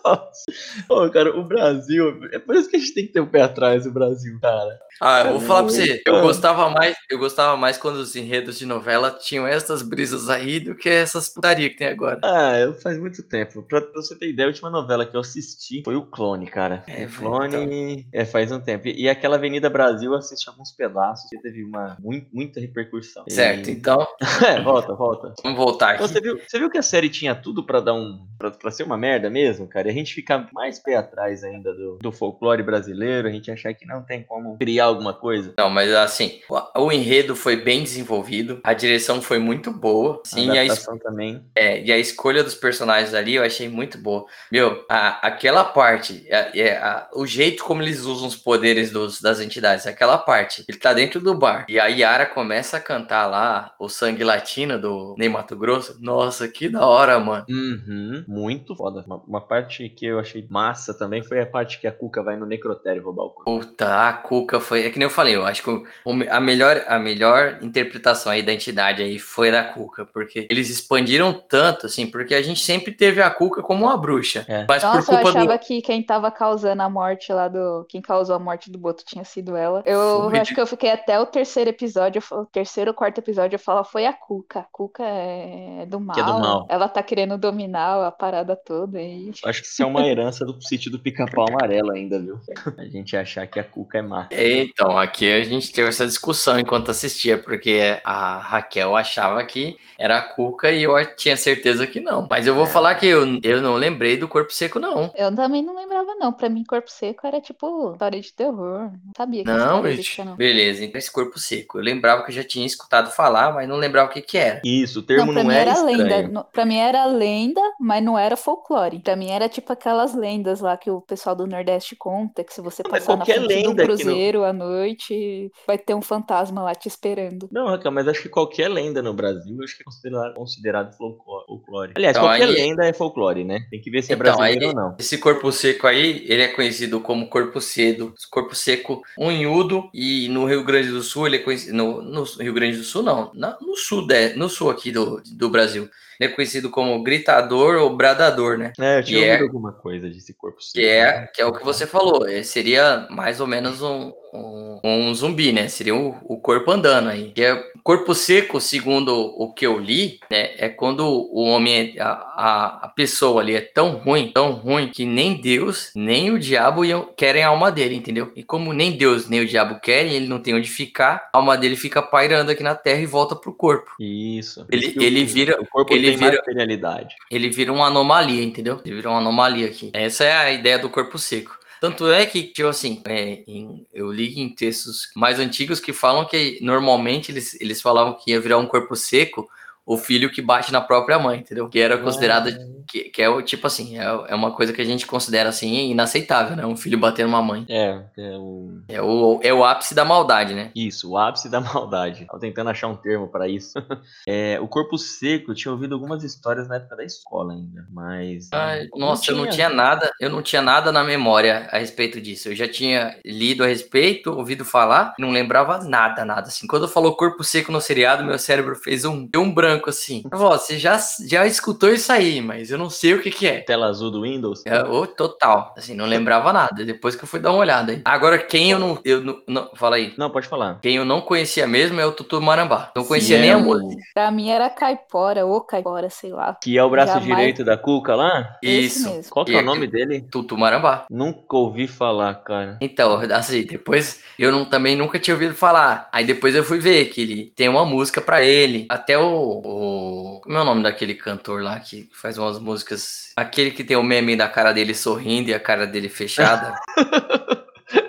Ô, cara, o Brasil, é por isso que a gente tem que ter o pé atrás do Brasil, cara. Ah, eu vou falar pra você, eu gostava mais, eu gostava mais quando os enredos de novela tinham essas brisas aí do que essas putaria que tem agora. Ah, eu- faz muito tempo. Pra você ter ideia, a última novela que eu assisti foi o Clone, cara. É, o Clone é, faz um tempo. E aquela Avenida Brasil eu assisti alguns pedaços que teve uma mui- muita repercussão. E- Certo, então, É, volta, volta. vamos voltar Então, aqui. você, viu, você viu que a série tinha tudo pra dar um. Pra, pra ser uma merda mesmo, cara? A gente ficar mais pé atrás ainda do, do folclore brasileiro, a gente achar que não tem como criar alguma coisa. Não, mas assim, o, o enredo foi bem desenvolvido, a direção foi muito boa, sim, a e a, adaptação também. é, e a escolha dos personagens ali eu achei muito boa. Meu, a- aquela parte, a- é, a- o jeito como eles usam os poderes dos- das entidades, aquela parte, ele tá dentro do bar, e a Yara começa a cantar lá o sangue latino do Ney Mato Grosso, nossa, que da hora, mano. Uhum, muito foda. Uma, uma parte que eu achei massa também foi a parte que a Cuca vai no necrotério roubar o corpo. Puta, a Cuca foi. É que nem eu falei, eu acho que o- a, melhor, a melhor interpretação aí da entidade aí foi da Cuca, porque eles expandiram tanto, assim, porque a gente sempre teve a Cuca como uma bruxa. É. Mas Nossa, por eu culpa achava do. que quem tava causando a morte lá do. Quem causou a morte do Boto tinha sido ela. Eu Foi acho de- que eu fiquei até o terceiro episódio, eu o terceiro ou quarto episódio, eu falo, foi a Cuca. A Cuca é do mal. Que é do mal. Ela tá querendo dominar a parada toda. E... Acho que isso é uma herança do sítio do pica-pau amarelo ainda, viu? A gente achar que a Cuca é má. Então, aqui a gente teve essa discussão enquanto assistia, porque a Raquel achava que era a Cuca e eu tinha certeza que não. Mas eu vou falar que eu, eu não lembrei do corpo seco, não. Eu também não lembrava, não. Pra mim, Corpo Seco era tipo história de terror. Não sabia que Não, história gente. não. Beleza, então esse corpo seco. Eu lembrava que eu já tinha escutado falar, mas não lembrava o que que era. Isso, o termo Não, não, pra mim é era estranho. lenda. Pra mim era lenda, mas não era folclore. Pra mim era tipo tipo aquelas lendas lá que o pessoal do Nordeste conta, que se você Mas passar na frente um não- cruzeiro à noite, vai ter um fantasma lá te esperando. Não, Raquel, mas acho que qualquer lenda no Brasil acho que é considerado, considerado folclore. folclore. Aliás, Então, qualquer aí- lenda é folclore, né? Tem que ver se é Então, brasileiro aí- ou não. Esse corpo seco aí, ele é conhecido como corpo cedo, corpo seco unhudo, e no Rio Grande do Sul, ele é conhecido, no, no Rio Grande do Sul não, na- no sul, de, no sul aqui do, do Brasil, ele é conhecido como gritador ou bradador, né? É, eu tinha que é- ouvido alguma coisa desse corpo Que seco. é, que é o que você falou, é, seria mais ou menos um, um, um zumbi, né? Seria o, o corpo andando aí. Que é corpo seco, segundo o que eu li, né? É quando o homem, é- a, a, a pessoa ali é tão ruim, tão ruim, que nem Deus, nem o diabo iam- querem a alma dele, entendeu? E como nem Deus, nem o diabo querem, ele não tem onde ficar, a alma dele fica pairando aqui na terra e volta pro corpo. Isso. Ele- ele vira- O corpo ele tem vira- materialidade. ele vira uma anomalia, entendeu? Ele vira uma anomalia aqui. Essa é a ideia do corpo seco. Tanto é que, tipo assim, é, em- eu li em textos mais antigos que falam que normalmente eles, eles falavam que ia virar um corpo seco o filho que bate na própria mãe, entendeu? Que era considerada, que, que é o tipo assim, é, é uma coisa que a gente considera assim inaceitável, né? Um filho bater numa mãe. É, é o. É o, é o ápice da maldade, né? Isso, o ápice da maldade. Tava tentando achar um termo pra isso. É, o corpo seco, eu tinha ouvido algumas histórias na época da escola ainda, mas. Ai, nossa, eu não tinha nada, eu não tinha nada na memória a respeito disso. Eu já tinha lido a respeito, ouvido falar, não lembrava nada, nada. Assim, quando falou corpo seco no seriado, meu cérebro fez um, deu um branco assim. Ó, você já, já escutou isso aí, mas eu não sei o que que é. Tela azul do Windows? É, o total, assim, não lembrava nada. Depois que eu fui dar uma olhada. Aí. Agora, quem eu não, eu não, não- fala aí. Não, pode falar. Quem eu não conhecia mesmo é o Tutu Marambá. Não conhecia Que nem é a o- música. Pra mim era caipora ou caipora, sei lá. Que é o braço Jamais- direito da Cuca lá? Isso. mesmo. Qual que E é o é nome dele? Tutu Marambá. Nunca ouvi falar, cara. Então, assim, depois eu não, também nunca tinha ouvido falar. Aí depois eu fui ver que ele tem uma música pra ele. Até o, o. Como é o nome daquele cantor lá que faz umas músicas? Aquele que tem o meme da cara dele sorrindo e a cara dele fechada.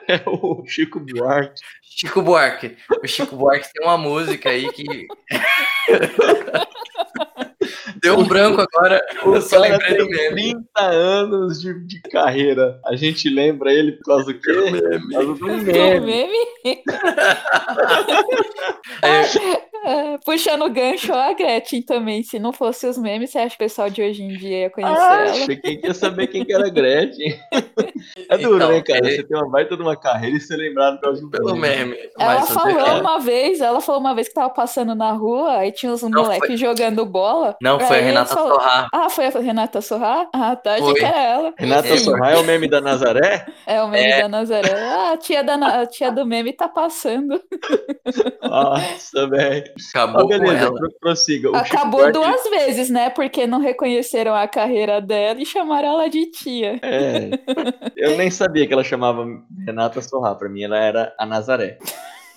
É o Chico Buarque. Chico Buarque. O Chico Buarque tem uma música aí que. Deu um branco agora. Eu só cara lembrei do tem meme. 30 anos de, de carreira. A gente lembra ele por causa do quê? Por causa do O meme. meme? Aí, É, puxando o gancho, a Gretchen também. Se não fosse os memes, você acha que o pessoal de hoje em dia ia conhecer Ah, ela? achei que quer saber quem que era a Gretchen. É duro, Então, né, cara? ele- Você tem uma baita de uma carreira e ser lembrado por causa de um pelo meme. Ela Mas, falou é, uma vez, ela falou uma vez que tava passando na rua, aí tinha uns Não, moleques jogando bola. Não, foi a Renata eles falaram- Sorra. Ah, foi a Renata Sorra? Ah, tá, achei Foi. que era ela. Renata É. Sorra é o meme da Nazaré? É o meme É. da Nazaré. Ah, a tia, da, Na- a tia do meme tá passando. Nossa, velho. Acabou Ah, com beleza, prossiga. O Chico Acabou Buarque- duas vezes, né? Porque não reconheceram a carreira dela e chamaram ela de tia. É, eu nem sabia que ela chamava Renata Sorra. Pra mim, ela era a Nazaré.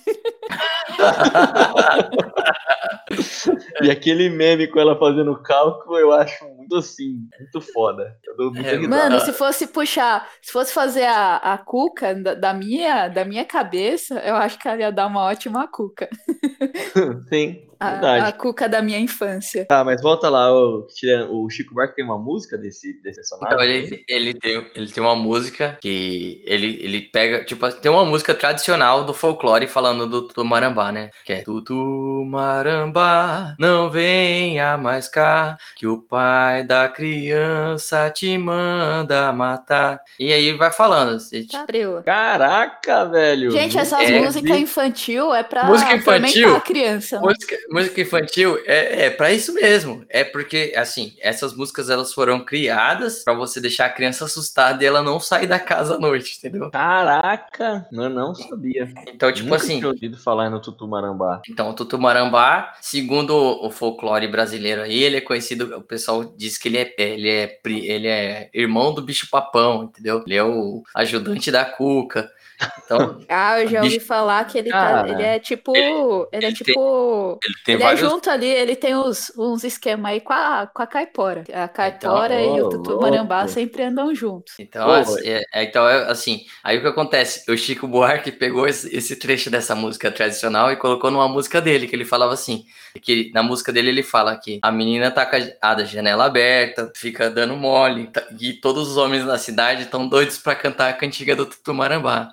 e aquele meme com ela fazendo cálculo, eu acho muito assim, muito foda. É. Mano, se fosse puxar, se fosse fazer a, a cuca da, da minha, da minha cabeça, eu acho que ela ia dar uma ótima cuca. Sim, A, verdade. a cuca da minha infância. Tá, mas volta lá, o, o Chico Buarque tem uma música desse, desse personagem? Então, ele, ele, tem, ele tem uma música que ele, ele pega, tipo, tem uma música tradicional do folclore falando do Tumarambá, né? Que é Tumarambá, não venha mais cá, que o pai da criança te manda matar. E aí vai falando. tipo, Cabreu. Caraca, velho. Gente, essas É, músicas infantil é pra Música infantil? a criança. Música, música infantil é, é para isso mesmo. É porque, assim, essas músicas elas foram criadas pra você deixar a criança assustada e ela não sair da casa à noite, entendeu? Caraca, eu não sabia. Então, tipo Nunca assim, tinha ouvido falar no Tutu Marambá. então o Tutumarambá, segundo o folclore brasileiro aí, ele é conhecido, o pessoal diz que ele é, ele é, ele é irmão do bicho papão, entendeu? Ele é o ajudante da cuca. Então, Ah, eu já ouvi Bicho. falar que ele, tá, Cara, ele é tipo. Ele, é ele tipo. ele tem Ele vários. é junto ali, ele tem uns, uns esquemas aí com a, com a caipora. A caipora e o ô, Tutu Marambá sempre andam juntos. Então, Pô, assim, é, é, então é, assim, aí o que acontece? O Chico Buarque pegou esse, esse trecho dessa música tradicional e colocou numa música dele, que ele falava assim, que na música dele ele fala que a menina tá com a a janela aberta, fica dando mole, tá- e todos os homens da cidade estão doidos pra cantar a cantiga do Tutumarambá.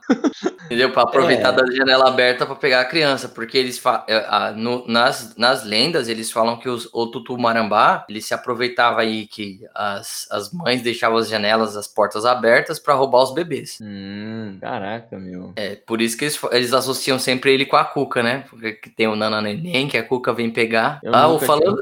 Entendeu? Pra aproveitar É. da janela aberta pra pegar a criança, porque eles é, a- no- nas, nas lendas eles falam que os, o Tutumarambá ele se aproveitava aí que as, as mães deixavam as janelas, as portas abertas pra roubar os bebês. Hum, caraca, meu. É por isso que eles, eles associam sempre ele com a Cuca, né? Porque que tem o Nana Neném, que a Cuca vem pegar. Eu ah, falando,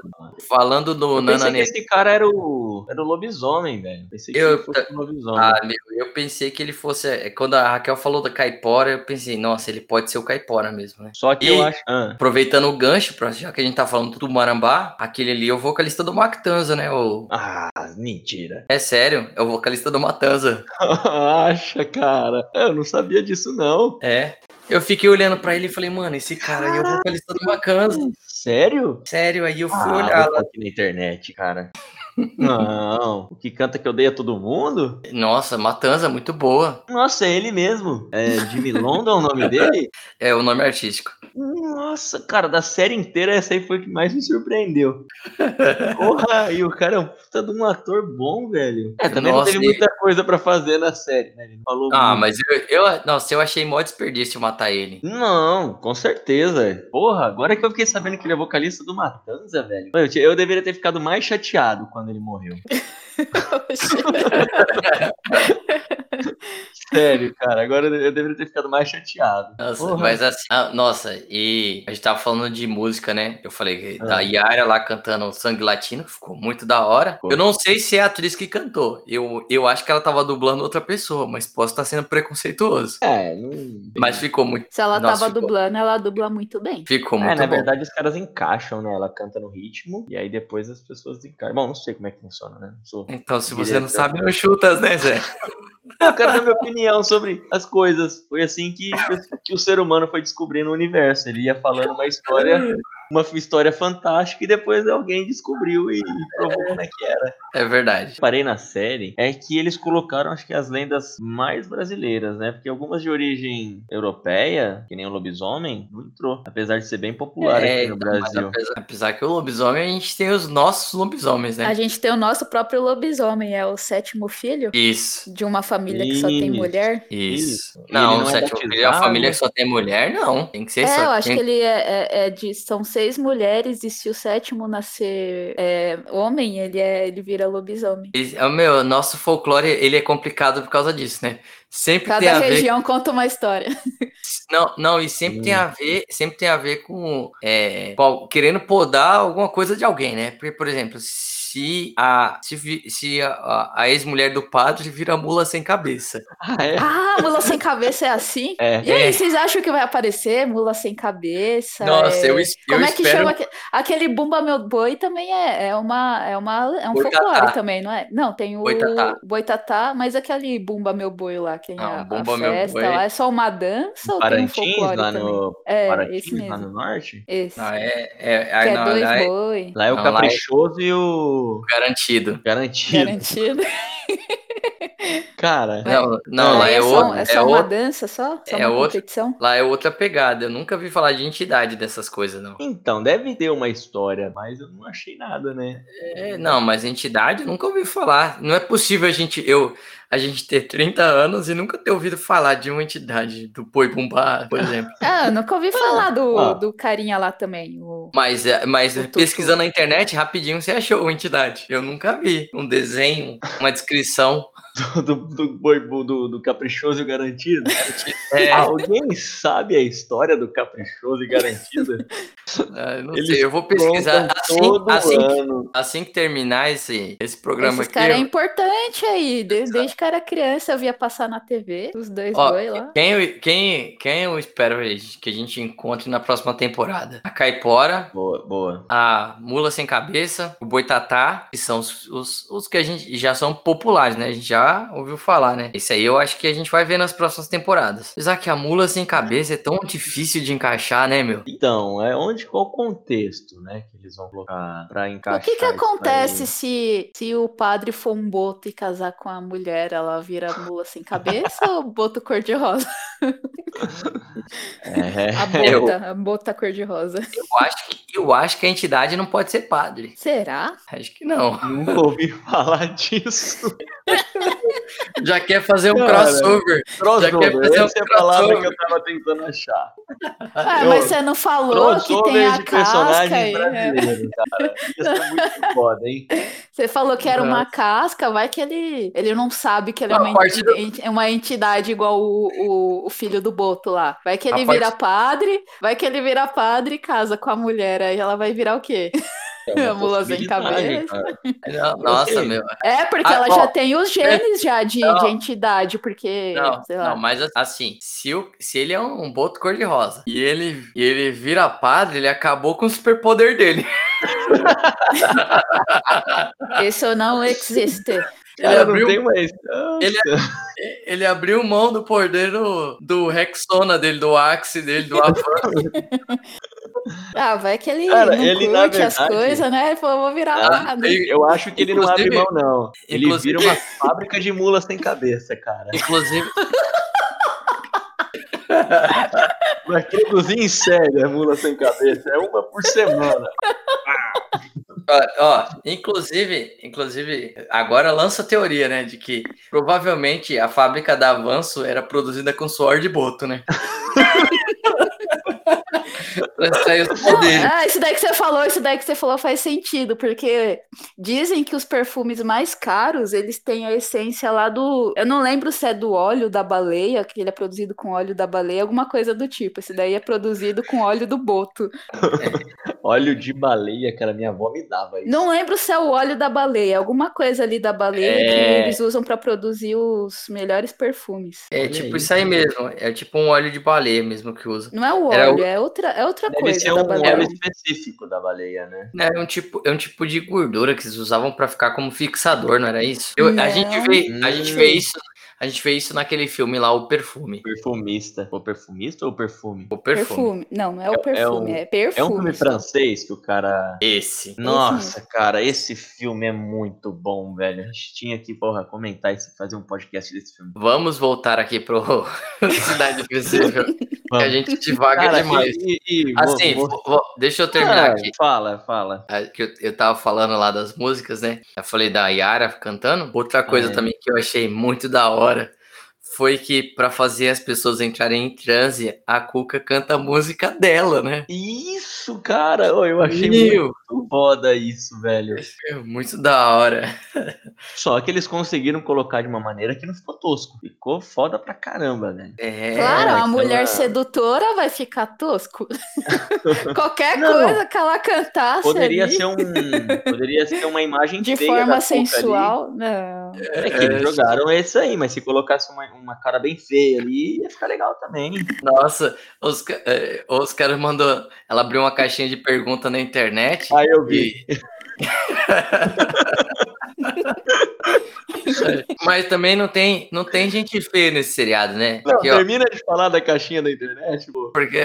falando do Eu Nana pensei que Neném. esse cara era o, era o lobisomem, velho. Pensei que Eu- ele fosse o lobisomem. Ah, meu, eu pensei que ele fosse. é, Quando a Raquel falou da caipora, eu pensei, nossa, ele pode ser o caipora mesmo, né? Só que E- eu acho. Ah, Aproveitando o gancho, pra, já que a gente tá falando do Marambá, aquele ali é o vocalista do Mactanza, né? O, ah, mentira. é sério, é o vocalista do Matanza. Acha, cara. Eu não sabia disso, não. É. Eu fiquei olhando pra ele e falei, mano, esse cara aí é o vocalista do Macanza. Sério? Sério, aí eu fui Ah, olhar lá. aqui na internet, cara. Não, o que canta que odeia todo mundo? Nossa, Matanza, muito boa. Nossa, é ele mesmo. É Jimmy London o nome dele? É o nome artístico. Nossa, cara, da série inteira, essa aí foi a que mais me surpreendeu. Porra, e o cara é um puta de um ator bom, velho. É, também Nossa, não teve muita coisa pra fazer na série, né? Ele falou Ah, muito. mas eu, eu, nossa, eu achei mó desperdício matar ele. Não, com certeza. Porra, agora que eu fiquei sabendo que ele é vocalista do Matanza, velho. Eu, eu deveria ter ficado mais chateado quando ele morreu. Sério, cara. Agora eu deveria ter ficado mais chateado. Nossa, Porra. mas assim, ah, nossa, e a gente tava falando de música, né? Eu falei que da Ah. Yara lá cantando Sangue Latino, que ficou muito da hora. Eu não sei se é a atriz que cantou. Eu, eu acho que ela tava dublando outra pessoa, mas posso estar sendo preconceituoso. É, não. Mas ficou muito. Se ela Nossa, tava ficou- dublando, ela dubla muito bem. Ficou É, muito na bom. verdade os caras encaixam, né? Ela canta no ritmo e aí depois as pessoas encaixam. Bom, não sei como é que funciona, né? Sou. Então, se você Direto. não sabe, não chutas, né, Zé? Eu quero dar minha opinião sobre as coisas. Foi assim que, que o ser humano foi descobrindo o universo. Ele ia falando uma história, uma história fantástica, e depois alguém descobriu e provou como é que era. É verdade. Parei na série é que eles colocaram, acho que as lendas mais brasileiras, né? Porque algumas de origem europeia, que nem o lobisomem, não entrou. Apesar de ser bem popular É, aqui no então, Brasil. apesar, apesar que o lobisomem, a gente tem os nossos lobisomens, né? A gente tem o nosso próprio lobisomem, é o sétimo filho Isso. de uma família que só tem Isso. mulher. Isso. Isso. E Não, ele o não é sétimo filho é a batizado? família que só tem mulher, não. Tem que ser É, só. eu acho tem- que ele é, é- é de. São seis mulheres, e se o sétimo nascer é, homem, ele, é, ele vira lobisomem. Esse- é, Meu, nosso folclore, ele é complicado por causa disso, né? Sempre tem Cada a ver... região conta uma história. Não, não, e sempre tem a ver, sempre tem a ver com é, com querendo podar alguma coisa de alguém, né? Porque, por exemplo, se a, se, se a, a- a ex-mulher do padre vira mula sem cabeça. Ah, é? Ah, mula sem cabeça é assim? É. E aí, É. vocês acham que vai aparecer mula sem cabeça? Nossa, é- eu es- eu Como é que espero- chama? aque- Aquele Bumba Meu Boi também é, é, uma, é, uma, é um Boitatá. folclore também, não é? Não, tem o Boitatá. Boitatá, mas aquele Bumba Meu Boi lá, que Não, a, a Bumba Meu festa Boi- lá, é só uma dança ou tem um folclore lá também? no É, Parintins, esse lá mesmo. no norte. Esse. Não, é, é, que é, é não, dois lá é boi. Lá é o Não, lá é- caprichoso e o garantido. garantido. Garantido. Cara, Não, não, lá Aí é, só, outro, é é só uma outro, dança só? Só é uma outro- competição? lá é outra pegada. Eu nunca vi falar de entidade dessas coisas, não. então, deve ter uma história, mas eu não achei nada, né? É, não, mas entidade eu nunca ouvi falar. Não é possível a gente, eu, a gente ter 30 anos e nunca ter ouvido falar de uma entidade do Boi Bumbá, por exemplo. Ah, nunca ouvi falar do, ah. do carinha lá também. O... Mas, é, mas O pesquisando na internet, rapidinho você achou uma entidade. Eu nunca vi um desenho, uma descrição. Do, do, do, boi- do, do caprichoso e o garantido. É, Alguém sabe a história do caprichoso e garantido? Ah, não Eles sei, eu vou pesquisar assim, todo assim, que- assim que terminar esse, esse programa Esses aqui. caras é eu- importante aí. de- Desde que eu era criança, eu via passar na TV, os dois Ó, boi lá. Quem, eu- quem, quem eu espero que a gente encontre na próxima temporada? A Caipora, Boa, boa. a Mula Sem Cabeça, o Boitatá, que são os, os, os que a gente já são populares, né? A gente já ouviu falar, né? Esse aí eu acho que a gente vai ver nas próximas temporadas. Apesar que a Mula Sem Cabeça é tão difícil de encaixar, né, meu? Então, é onde qual o contexto, né, que eles vão colocar pra O encaixar que que isso acontece se, se o padre for um boto e casar com a mulher, ela vira mula sem cabeça ou boto cor-de-rosa? É, A Eu- bota, a bota cor-de-rosa. Eu acho, que, eu acho que a entidade não pode ser padre. Será? Acho que não. nunca ouvi falar disso. Já quer fazer um Cara, crossover. Crossover, quer fazer um essa é a palavra crossover. que eu tava tentando achar. Ah, Eu- mas você não falou que tem a de casca aí, brasileiros, cara. Isso é muito foda, hein? Você falou que era uma Nossa. casca, vai que ele, ele não sabe que ele é A uma, parte do- uma entidade igual o, o, o filho do Boto lá. Vai que A ele parte- vira padre, vai que ele vira padre e casa com a mulher, aí ela vai virar o quê? É A mula sem cabeça. Nossa, meu. É, porque Ah, ela ó, já tem os genes já de, de entidade, porque, Não, sei lá. não, mas assim, se, o, se ele é um boto cor-de-rosa e ele, e ele vira padre, ele acabou com o superpoder dele. Isso não existe. Ele abriu, ele, ele abriu mão do poder do, do Rexona dele, do Axe dele, do Avan. Ah, vai que ele Cara, não ele, curte as verdade- coisas, né? Ele falou, vou virar Ah. Eu acho que ele não abre Inclusive- mão, não. Ele inclusive- vira uma fábrica de mulas sem cabeça, cara. Inclusive, Vai produzir em série a mula sem cabeça. É uma por semana. ó, ó, inclusive, inclusive, agora lança a teoria, né, de que provavelmente a fábrica da Avanço era produzida com suor de boto, né? pra sair os poderes. Ah, isso daí que você falou, isso daí que você falou faz sentido, porque dizem que os perfumes mais caros, eles têm a essência lá do. Eu não lembro se é do óleo da baleia, que ele é produzido com óleo da baleia, alguma coisa do tipo. Esse daí é produzido com óleo do boto. Óleo de baleia, cara. Minha avó me dava isso. Não lembro se é o óleo da baleia, alguma coisa ali da baleia que É. eles usam pra produzir os melhores perfumes. É Olha tipo aí. isso aí mesmo. É tipo um óleo de baleia mesmo que usa. Não é o óleo, é outra, é outra Deve coisa ser da um baleia. óleo específico da baleia, né? É um tipo, é um tipo de gordura que eles usavam pra ficar como fixador, não era isso? Eu- a gente vê, a gente vê isso, a gente vê isso naquele filme lá, o perfume. Perfumista. O perfumista ou perfume? O perfume. Perfume. Não, não é o É- é perfume, um- é, É um perfume. filme francês que o cara. Esse. Nossa, cara, esse filme é muito bom, velho. A gente tinha que, porra, comentar e fazer um podcast desse filme. Vamos voltar aqui pro Cidade Invisível, que a gente divaga Cara, demais. e, e- Assim, vou- vo- vo- deixa eu terminar Ah, aqui. Fala, fala. Ah, Que eu, eu tava falando lá das músicas, né? Eu falei da Yara cantando. Outra coisa É. também que eu achei muito da hora foi que pra fazer as pessoas entrarem em transe, a Cuca canta a música dela, né? Isso, cara, eu achei Meu, muito foda isso, velho. é muito da hora. Só que eles conseguiram colocar de uma maneira que não ficou tosco. Ficou foda pra caramba, velho. É, Claro, a aquela- mulher sedutora vai ficar tosco. Qualquer Não. coisa que ela cantasse Poderia ali, ser um. Poderia ser uma imagem de feia da forma Cuca sensual. Não. Ali. É que eles jogaram esse aí, mas se colocasse uma, uma cara bem feia ali, ia ficar legal também. Nossa, os, ca- é, os caras mandou. Ela abriu uma caixinha de pergunta na internet. Aí eu vi. e- Mas também não tem, não tem gente feia nesse seriado, né? Não, Aqui, ó, termina de falar da caixinha da internet, pô. porque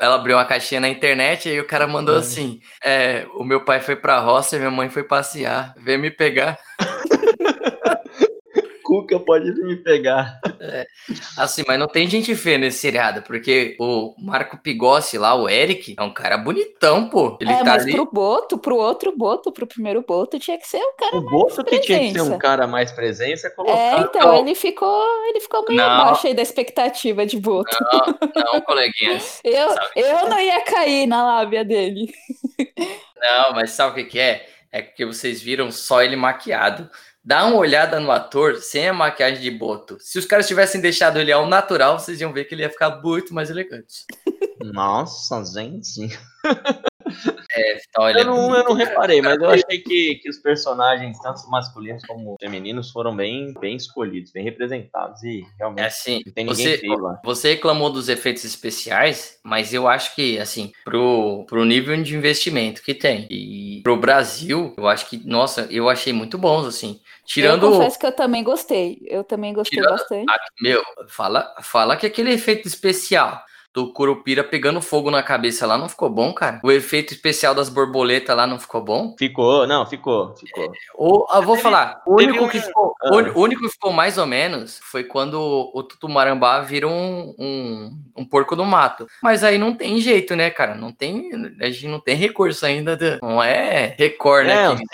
ela abriu uma caixinha na internet e aí o cara mandou assim: é, o meu pai foi pra roça e minha mãe foi passear. Vem me pegar. Cuca pode me pegar. Assim, mas não tem gente feia nesse seriado, porque o Marco Pigossi lá, o Eric, é um cara bonitão, pô. Ele é, tá mas ali. pro Boto, pro outro Boto, pro primeiro Boto, tinha que ser o cara. O Boto que tinha que ser presença. um cara mais presença, É, colocar. então, não. ele ficou, ele ficou meio Não. abaixo aí da expectativa de Boto. Não, coleguinhas. Eu, Sabe? eu não ia cair na lábia dele. Não, mas sabe o que, que é? É porque vocês viram só ele maquiado. Dá uma olhada no ator sem a maquiagem de boto. Se os caras tivessem deixado ele ao natural, vocês iam ver que ele ia ficar muito mais elegante. Nossa, gente. É, então ele Eu é não, eu não reparei, mas eu achei que, que os personagens, tanto masculinos como femininos, foram bem, bem escolhidos, bem representados e É realmente assim, não tem ninguém você, feio lá. você reclamou dos efeitos especiais, mas eu acho que, assim, pro, pro nível de investimento que tem e pro Brasil, eu acho que, nossa, eu achei muito bons, assim. Tirando. Eu confesso que eu também gostei. Eu também gostei Tirando- bastante. Ah, Meu, fala, fala que aquele efeito especial do Curupira pegando fogo na cabeça lá não ficou bom, cara. O efeito especial das borboletas lá não ficou bom. Ficou, não, ficou, ficou. Ou, eu vou falar, o teve único, um- que ficou, Ah. o único que ficou mais ou menos foi quando o Tutumarambá vira um, um, um porco do mato. Mas aí não tem jeito, né, cara? Não tem, a gente não tem recurso ainda. de- não é Record, né? Não, sim,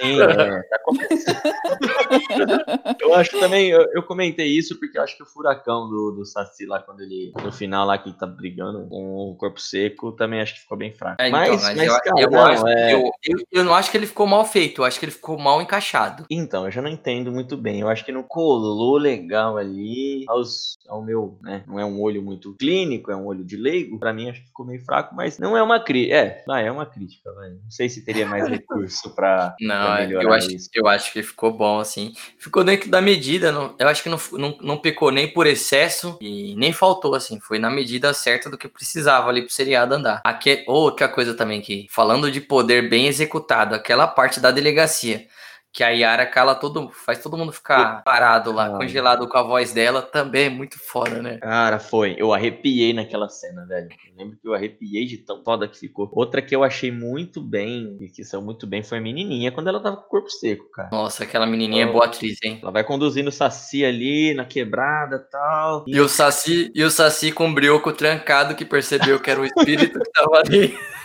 sim, é, tá começando. eu acho também, eu, eu comentei isso porque eu acho que o furacão do, do Saci lá, quando ele, no final lá que ele tá brigando com o corpo seco, também acho que ficou bem fraco. É, então, mas, mas mas, eu, cara, eu não, acho, é- eu, eu, eu não acho que ele ficou mal feito, eu acho que ele ficou mal encaixado. Então, eu já não entendo muito bem. Eu acho que não colou legal ali aos, ao meu, né? Não é um olho muito clínico, é um olho de leigo. Pra mim, acho que ficou meio fraco, mas não é uma crítica. É, vai, é uma crítica, vai. Não sei se teria mais recurso pra, Não, pra é, melhorar eu acho, isso. eu acho que ficou bom, assim. Ficou dentro da medida, não- eu acho que não, não, não pecou nem por excesso e nem faltou, assim. Foi na medida certa do que precisava ali pro seriado andar. Aque, outra coisa também que, falando de poder bem executado, aquela parte da delegacia. Que a Yara cala todo, faz todo mundo ficar parado lá, congelado com a voz dela, também é muito foda, né? Cara, foi. Eu arrepiei naquela cena, velho. Eu lembro que eu arrepiei de tão foda que ficou. Outra que eu achei muito bem, e que saiu muito bem, foi a menininha, quando ela tava com o corpo seco, cara. Nossa, aquela menininha é Oh. boa atriz, hein? Ela vai conduzindo o Saci ali, na quebrada e tal. E o Saci, e o Saci com o brioco trancado que percebeu que era o espírito que tava ali.